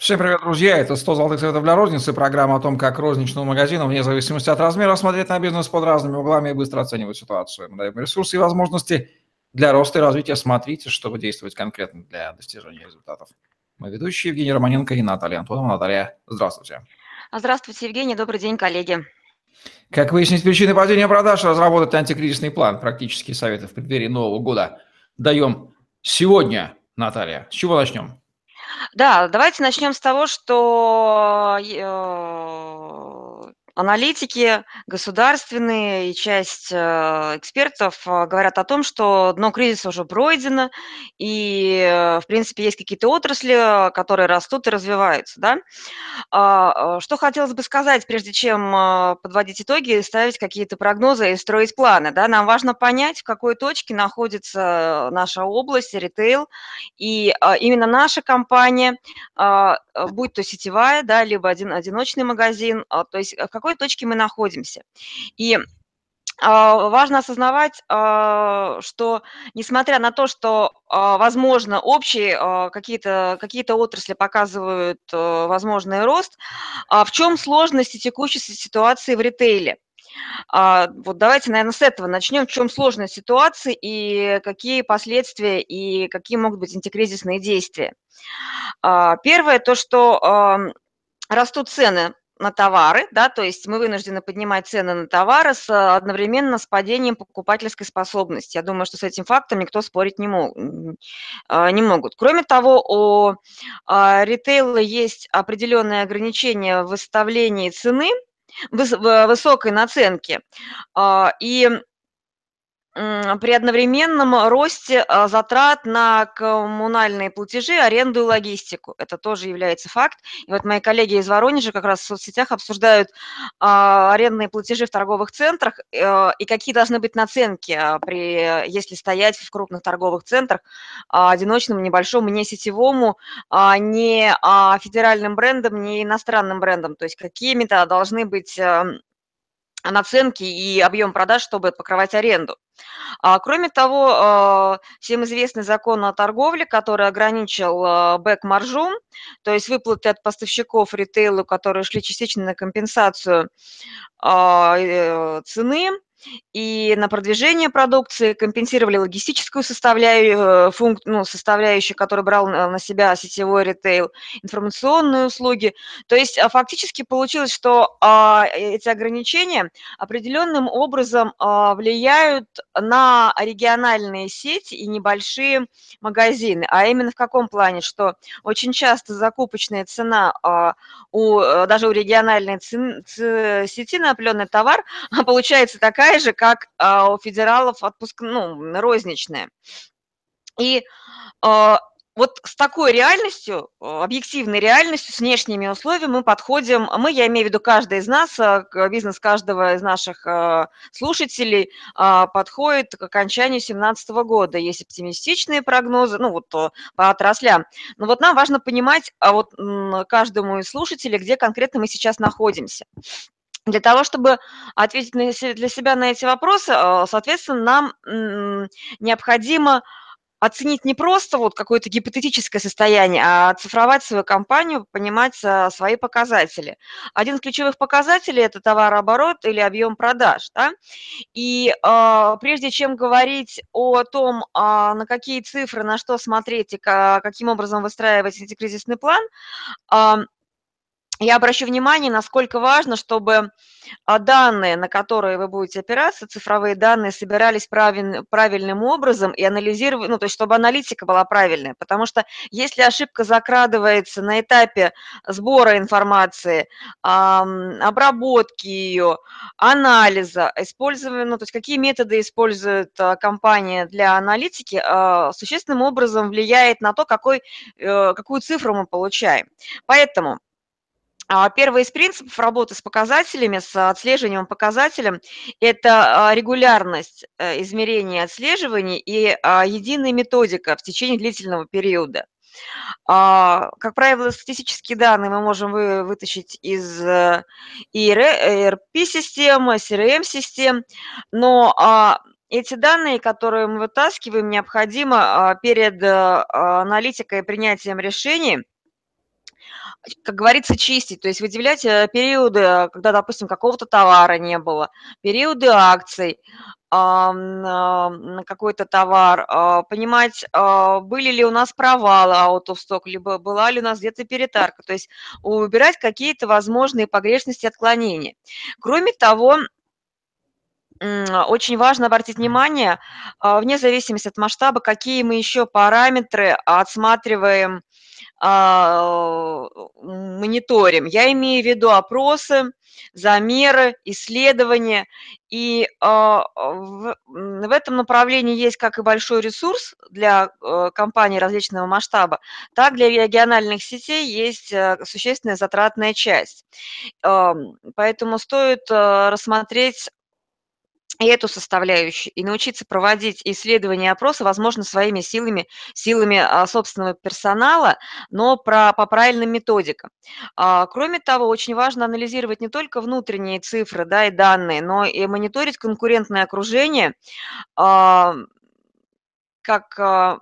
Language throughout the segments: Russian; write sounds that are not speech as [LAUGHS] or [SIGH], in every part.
Всем привет, друзья! Это 100 золотых советов для розницы, программа о том, как розничному магазину, вне зависимости от размера, смотреть на бизнес под разными углами и быстро оценивать ситуацию. Мы даем ресурсы и возможности для роста и развития. Смотрите, чтобы действовать конкретно для достижения результатов. Мы ведущие Евгений Романенко и Наталья Антонова. Наталья, здравствуйте. Здравствуйте, Евгений. Добрый день, коллеги. Как выяснить причины падения продаж, разработать антикризисный план, практические советы в преддверии Нового года даем сегодня, Наталья. С чего начнем? Да, давайте начнем с того, что э, аналитики государственные и часть э, экспертов э, говорят о том, что дно кризиса уже пройдено, и, э, в принципе, есть какие-то отрасли, которые растут и развиваются. Да? А, что хотелось бы сказать, прежде чем подводить итоги, ставить какие-то прогнозы и строить планы. Да? Нам важно понять, в какой точке находится наша область, ритейл, и именно наша компания, будь то сетевая, да, либо один, одиночный магазин, то есть в какой какой точке мы находимся. И а, важно осознавать, а, что несмотря на то, что, а, возможно, общие какие-то какие отрасли показывают возможный рост, в чем сложности текущей ситуации в ритейле? Вот давайте, наверное, с этого начнем. В чем сложность ситуации и какие последствия и какие могут быть антикризисные действия? Первое, то, что растут цены на товары, да, то есть мы вынуждены поднимать цены на товары с, одновременно с падением покупательской способности. Я думаю, что с этим фактом никто спорить не, мог, а, не могут. Кроме того, у а, ритейла есть определенные ограничения в выставлении цены, высокой наценки. А, и при одновременном росте а, затрат на коммунальные платежи, аренду и логистику. Это тоже является факт. И вот мои коллеги из Воронежа как раз в соцсетях обсуждают а, арендные платежи в торговых центрах э, и какие должны быть наценки, а, при, если стоять в крупных торговых центрах, одиночному, небольшому, не сетевому, не федеральным брендом, не иностранным брендом. То есть какими-то должны быть эм, наценки и объем продаж, чтобы покрывать аренду. А, кроме того, а, всем известный закон о торговле, который ограничил а, бэк-маржу, то есть выплаты от поставщиков ритейлу, которые шли частично на компенсацию э, цены, и на продвижение продукции, компенсировали логистическую составляющую, э, функ, ну, составляющую, которую брал на себя сетевой ритейл, информационные услуги. То есть а, фактически получилось, что а, эти ограничения определенным образом а, влияют на региональные сети и небольшие магазины. А именно в каком плане? Что очень часто закупочная цена у, э, даже у региональной сети на определенный товар [LAUGHS] получается такая, такая же, как а, у федералов отпуск, ну, розничная. И а, вот с такой реальностью, объективной реальностью, с внешними условиями мы подходим, мы, я имею в виду каждый из нас, а, бизнес каждого из наших слушателей подходит к окончанию 2017 года. Есть оптимистичные прогнозы, ну вот по отраслям. Но вот нам важно понимать а вот каждому из слушателей, где конкретно мы сейчас находимся. Для того, чтобы ответить для себя на эти вопросы, э, соответственно, нам необходимо оценить не просто вот какое-то гипотетическое состояние, а цифровать свою компанию, понимать э, свои показатели. Один из ключевых показателей – это товарооборот или объем продаж. Да? И э, прежде чем говорить о том, э, на какие цифры, на что смотреть и каким образом выстраивать антикризисный план, э, я обращу внимание, насколько важно, чтобы а, данные, на которые вы будете опираться, цифровые данные, собирались правиль, правильным образом и анализировать, ну, то есть чтобы аналитика была правильная. Потому что если ошибка закрадывается на этапе сбора информации, обработки ее, анализа, использования, ну, то есть какие методы использует а, компания для аналитики, а, существенным образом влияет на то, какой, э, какую цифру мы получаем. Поэтому первый из принципов работы с показателями, с отслеживанием показателем, это а, регулярность э, измерения отслеживаний и а, единая методика в течение длительного периода. Как правило, статистические данные мы можем вытащить из ERP-системы, CRM-систем, но эти данные, которые мы вытаскиваем, необходимо перед аналитикой и принятием решений – как говорится, чистить, то есть выделять э, периоды, когда, допустим, какого-то товара не было, периоды акций на какой-то товар, а, понимать, а, были ли у нас провалы out of stock, либо была ли у нас где-то перетарка, то есть убирать какие-то возможные погрешности, отклонения. Кроме того, очень важно обратить внимание, а, вне зависимости от масштаба, какие мы еще параметры отсматриваем, мониторим. Я имею в виду опросы, замеры, исследования. И а, в, в этом направлении есть как и большой ресурс для э, компаний различного масштаба, так для региональных сетей есть э, существенная затратная часть. Поэтому стоит э, рассмотреть и эту составляющую, и научиться проводить исследования и опросы, возможно, своими силами, силами а, собственного персонала, но про, по правильным методикам. А, кроме того, очень важно анализировать не только внутренние цифры да, и данные, но и мониторить конкурентное окружение, а, как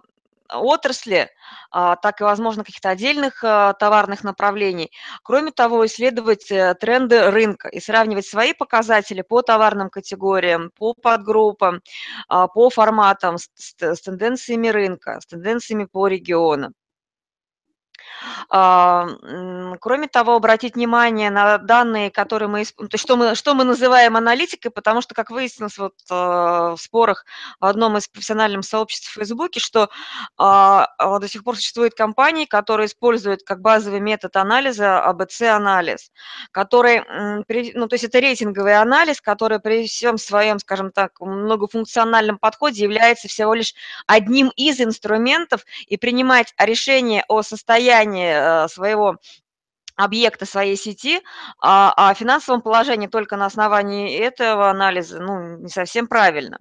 отрасли, а, так и, возможно, каких-то отдельных а, товарных направлений. Кроме того, исследовать э, тренды рынка и сравнивать свои показатели по товарным категориям, по подгруппам, а, по форматам с, тенденциями рынка, с тенденциями по регионам. Кроме того, обратить внимание на данные, которые мы, то есть что мы, что мы называем аналитикой, потому что, как выяснилось вот а, в спорах в одном из профессиональных сообществ в Фейсбуке, что а, а, до сих пор существуют компании, которые используют как базовый метод анализа АБЦ-анализ, который, ну, то есть это рейтинговый анализ, который при всем своем, скажем так, многофункциональном подходе является всего лишь одним из инструментов, и принимать решение о состоянии состояние э, своего объекта своей сети, а, а финансовом положении только на основании этого анализа ну, не совсем правильно.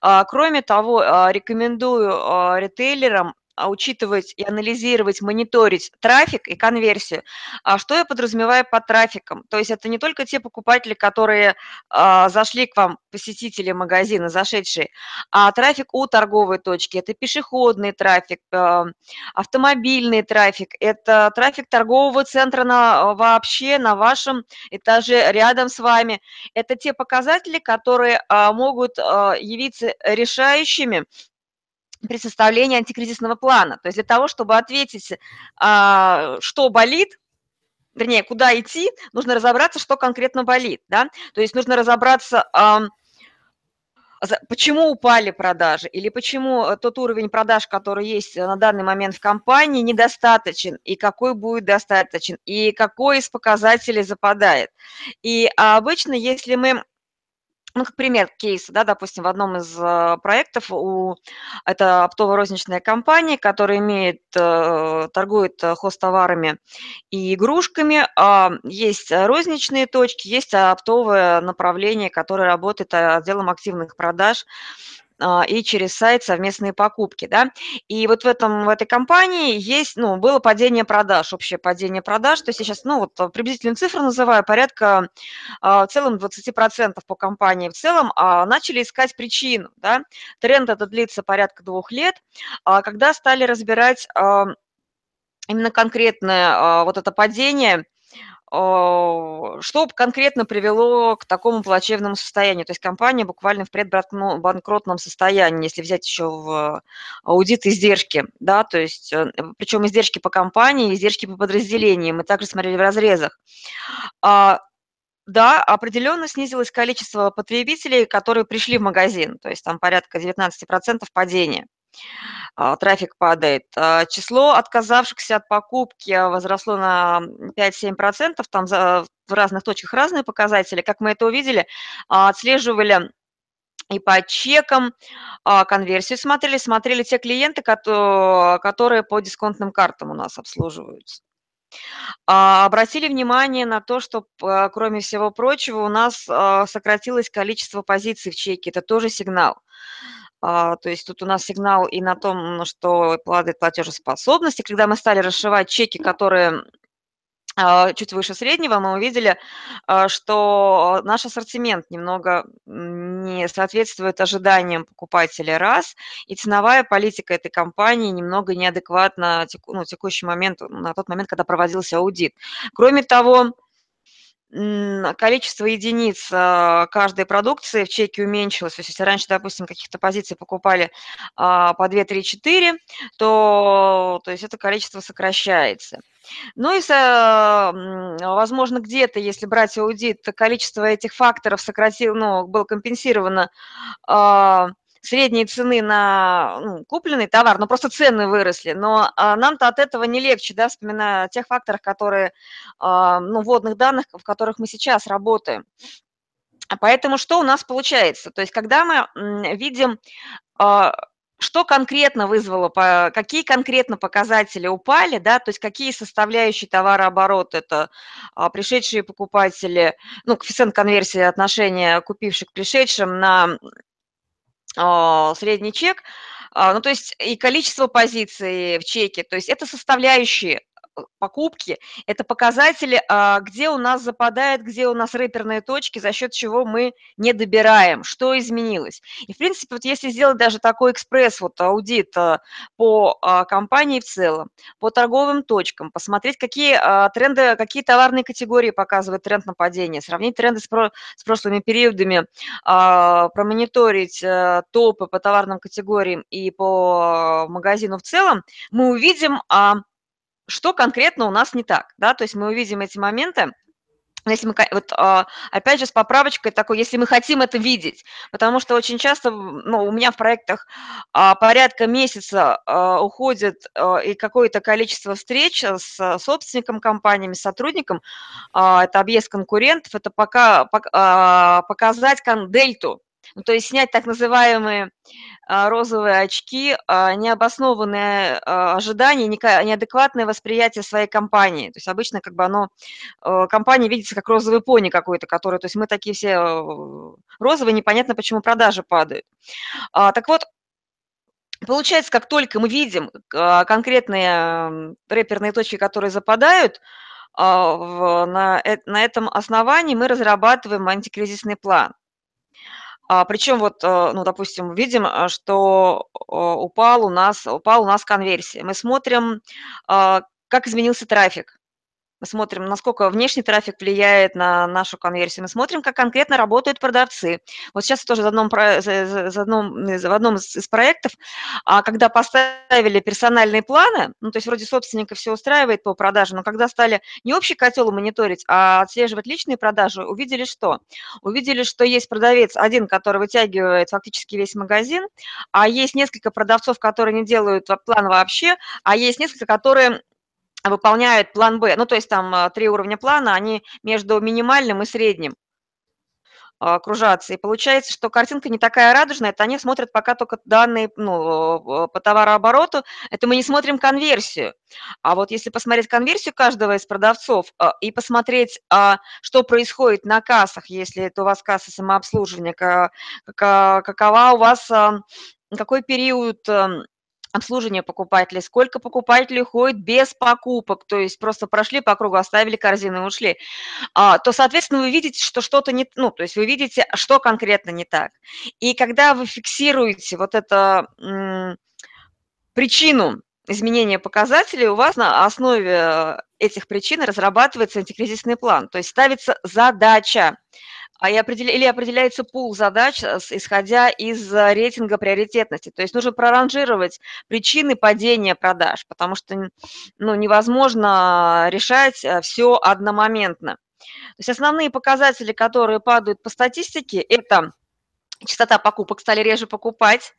А, кроме того, а, рекомендую ритейлерам учитывать и анализировать, мониторить трафик и конверсию. А что я подразумеваю под трафиком? То есть это не только те покупатели, которые а, зашли к вам, посетители магазина, зашедшие, а трафик у торговой точки, это пешеходный трафик, а, автомобильный трафик, это трафик торгового центра на, вообще на вашем этаже рядом с вами. Это те показатели, которые а, могут а, явиться решающими при составлении антикризисного плана. То есть для того, чтобы ответить, а, что болит, вернее, куда идти, нужно разобраться, что конкретно болит. Да? То есть нужно разобраться, почему упали продажи или почему тот уровень продаж, который есть на данный момент в компании, недостаточен, и какой будет достаточен, и какой из показателей западает. И обычно, если мы ну, как пример кейса, да, допустим, в одном из э, проектов у это оптово-розничная компания, которая имеет, э, торгует э, хостоварами и игрушками. А, есть розничные точки, есть оптовое направление, которое работает отделом активных продаж а, и через сайт совместные покупки, да. И вот в, этом, в этой компании есть, ну, было падение продаж, общее падение продаж, то есть сейчас, ну, вот приблизительную цифру называю, порядка а, в целом 20% по компании в целом, а, начали искать причину, да. Тренд это длится порядка двух лет, когда стали разбирать именно конкретное вот это падение – что конкретно привело к такому плачевному состоянию? То есть компания буквально в предбанкротном состоянии, если взять еще в аудит издержки, да, то есть, э, причем издержки по компании, издержки по подразделениям, мы также смотрели в разрезах. А, да, определенно снизилось количество потребителей, которые пришли в магазин, то есть там порядка 19% падения. А, трафик падает. А, число отказавшихся от покупки возросло на 5-7%, там в разных точках разные показатели. Как мы это увидели, а, отслеживали и по чекам, конверсию смотрели, смотрели те клиенты, которые по дисконтным картам у нас обслуживаются. Обратили внимание на то, что, кроме всего прочего, у нас сократилось количество позиций в чеке. Это тоже сигнал. А, то есть тут у нас сигнал и на том, что падает платежеспособность. И когда мы стали расшивать чеки, которые а, чуть выше среднего, мы увидели, а, что наш ассортимент немного не соответствует ожиданиям покупателя, раз, и ценовая политика этой компании немного неадекватна ну, текущий момент, на тот момент, когда проводился аудит. Кроме того, количество единиц а, каждой продукции в чеке уменьшилось. То есть если раньше, допустим, каких-то позиций покупали а, по 2, 3, 4, то, то есть это количество сокращается. Ну и, возможно, где-то, если брать аудит, количество этих факторов сократил, ну, было компенсировано а, средней цены на ну, купленный товар, но просто цены выросли. Но а, нам-то от этого не легче, да, вспоминая о тех факторах, которые, а, ну, вводных данных, в которых мы сейчас работаем. Поэтому что у нас получается? То есть когда мы видим, а, что конкретно вызвало, какие конкретно показатели упали, да, то есть какие составляющие товарооборота, это пришедшие покупатели, ну, коэффициент конверсии отношения купивших к пришедшим на а, средний чек, а, ну, то есть и количество позиций в чеке, то есть это составляющие покупки, это показатели, а, где у нас западает, где у нас рэперные точки, за счет чего мы не добираем, что изменилось. И, в принципе, вот если сделать даже такой экспресс, вот аудит а, по а, компании в целом, по торговым точкам, посмотреть, какие тренды, какие товарные категории показывают тренд на падение, сравнить тренды с, с прошлыми периодами, промониторить э, топы по товарным категориям и по магазину в целом, мы увидим, что конкретно у нас не так, да, то есть мы увидим эти моменты, если мы, вот, а, опять же, с поправочкой такой, если мы хотим это видеть, потому что очень часто, ну, у меня в проектах а, порядка месяца а, уходит и какое-то количество встреч с собственником компаниями, с сотрудником, это объезд конкурентов, это пока, показать дельту, ну, то есть снять так называемые а, розовые очки, а, необоснованные а, ожидания, неадекватное восприятие своей компании. То есть обычно как бы оно, компания видится как розовый пони какой-то, который, то есть мы такие все розовые, непонятно, почему продажи падают. Так вот, Получается, как только мы видим конкретные рэперные точки, которые западают, э, на этом основании мы разрабатываем антикризисный план. А, причем вот, э, ну, допустим, видим, а, что упал у нас, упал у нас конверсия. Мы смотрим, как изменился трафик. Мы смотрим, насколько внешний трафик влияет на нашу конверсию. Мы смотрим, как конкретно работают продавцы. Вот сейчас тоже в одном, в одном, в одном из проектов, а когда поставили персональные планы, ну, то есть вроде собственника все устраивает по продаже, но когда стали не общий котел мониторить, а отслеживать личные продажи, увидели что? Увидели, что есть продавец один, который вытягивает фактически весь магазин, а есть несколько продавцов, которые не делают план вообще, а есть несколько, которые выполняют план Б. Ну, то есть там а, три уровня плана, они между минимальным и средним а, кружатся. И получается, что картинка не такая радужная, это они смотрят пока только данные ну, по товарообороту, это мы не смотрим конверсию. А вот если посмотреть конверсию каждого из продавцов а, и посмотреть, что происходит на кассах, если это у вас касса самообслуживания, какова у вас, какой период обслуживание покупателей, сколько покупателей уходит без покупок, то есть просто прошли по кругу, оставили корзину и ушли, а, то, соответственно, вы видите, что что-то не, ну, то есть вы видите, что конкретно не так. И когда вы фиксируете вот эту причину изменения показателей, у вас на основе этих причин разрабатывается антикризисный план, то есть ставится задача а и определя... или определяется пул задач, э, исходя из э, рейтинга приоритетности. То есть нужно проранжировать причины падения продаж, потому что ну, невозможно решать э, все одномоментно. То есть основные показатели, которые падают по статистике, это частота покупок, стали реже покупать,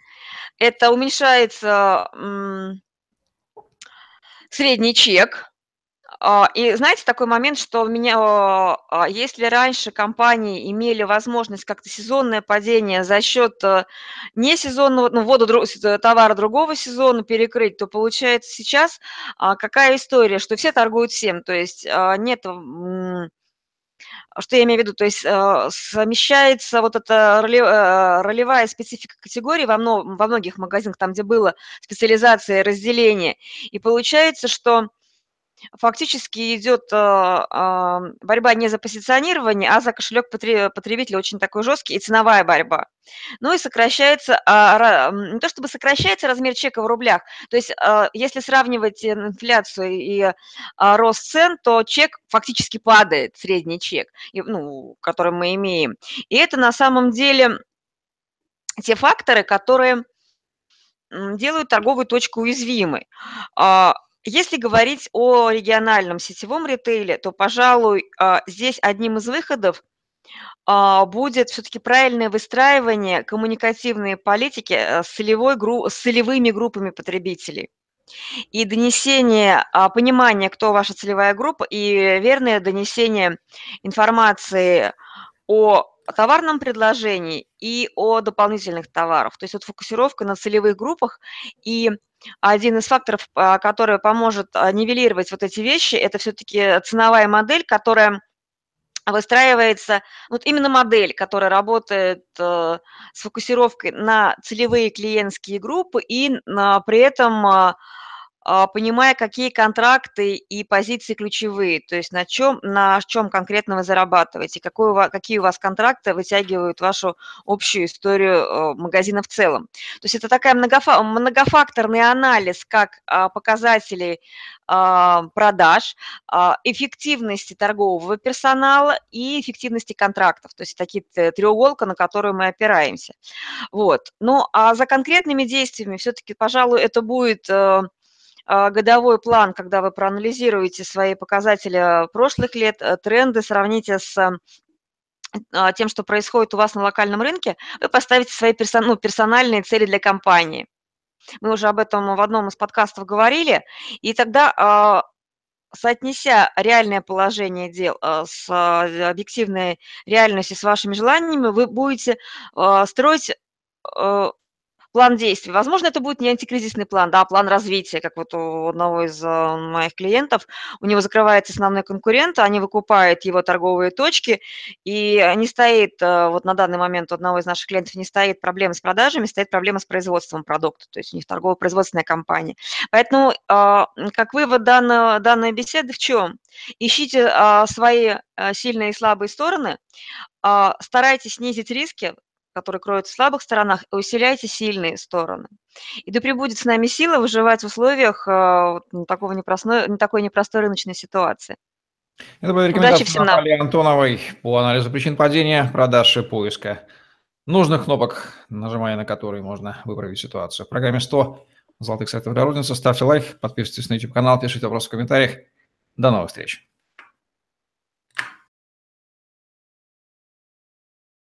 это уменьшается средний чек, и знаете, такой момент, что у меня, а, если раньше компании имели возможность как-то сезонное падение за счет э, несезонного, ну, ввода э, товара другого сезона перекрыть, то получается сейчас а, какая история, что все торгуют всем, то есть нет что я имею в виду? То есть э, совмещается вот эта ролевая специфика категории во, во многих магазинах, там, где было специализация разделение. И получается, что фактически идет а, а, борьба не за позиционирование, а за кошелек потребителя очень такой жесткий и ценовая борьба. Ну и сокращается, а, не то чтобы сокращается размер чека в рублях, то есть если сравнивать инфляцию и рост цен, то чек фактически падает, средний чек, ну, который мы имеем. И это на самом деле те факторы, которые делают торговую точку уязвимой. Если говорить о региональном сетевом ритейле, то, пожалуй, а, здесь одним из выходов а, будет все-таки правильное выстраивание коммуникативной политики э, с, целевой, с целевыми группами потребителей и донесение а, понимания, кто ваша целевая группа, и верное донесение информации о товарном предложении и о дополнительных товарах. То есть вот фокусировка на целевых группах и один из факторов, а, который поможет а, нивелировать вот эти вещи, это все-таки ценовая модель, которая выстраивается, вот именно модель, которая работает э, с фокусировкой на целевые клиентские группы и при этом а, понимая, какие контракты и позиции ключевые, то есть на чем, на чем конкретно вы зарабатываете, какой у вас, какие у вас контракты вытягивают вашу общую историю э, магазина в целом. То есть это такая многофа многофакторный анализ как а, показателей а, продаж, эффективности торгового персонала и эффективности контрактов. То есть такие треуголка, на которую мы опираемся. Вот. Ну, а за конкретными действиями все-таки, пожалуй, это будет а, годовой план, когда вы проанализируете свои показатели прошлых лет, э, тренды, сравните с а, тем, что происходит у вас на локальном рынке, вы поставите свои персон, ну, персональные цели для компании. Мы уже об этом в одном из подкастов говорили, и тогда а, соотнеся реальное положение дел с объективной реальностью, с вашими желаниями, вы будете строить план действий. Возможно, это будет не антикризисный план, да, а план развития, как вот у одного из э, моих клиентов. У него закрывается основной конкурент, они выкупают его торговые точки, и не стоит, э, вот на данный момент у одного из наших клиентов не стоит проблема с продажами, стоит проблема с производством продукта, то есть у них торгово-производственная компания. Поэтому а, как вывод данного, данной беседы в чем? Ищите свои э, сильные и слабые стороны, старайтесь снизить риски, который кроется в слабых сторонах, и усиляйте сильные стороны. И да пребудет с нами сила выживать в условиях э, вот, такого непростой, не такой непростой рыночной ситуации. Это была рекомендация всем Натальи. Антоновой по анализу причин падения, продаж и поиска нужных кнопок, нажимая на которые можно выправить ситуацию. В программе 100 золотых советов для розницы. Ставьте лайк, подписывайтесь на YouTube-канал, пишите вопросы в комментариях. До новых встреч.